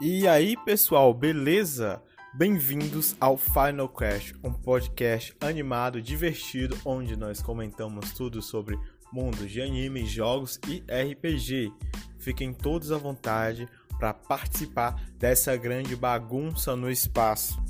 E aí, pessoal, beleza? Bem-vindos ao Final Crash, um podcast animado, divertido, onde nós comentamos tudo sobre mundos de anime, jogos e RPG. Fiquem todos à vontade para participar dessa grande bagunça no espaço.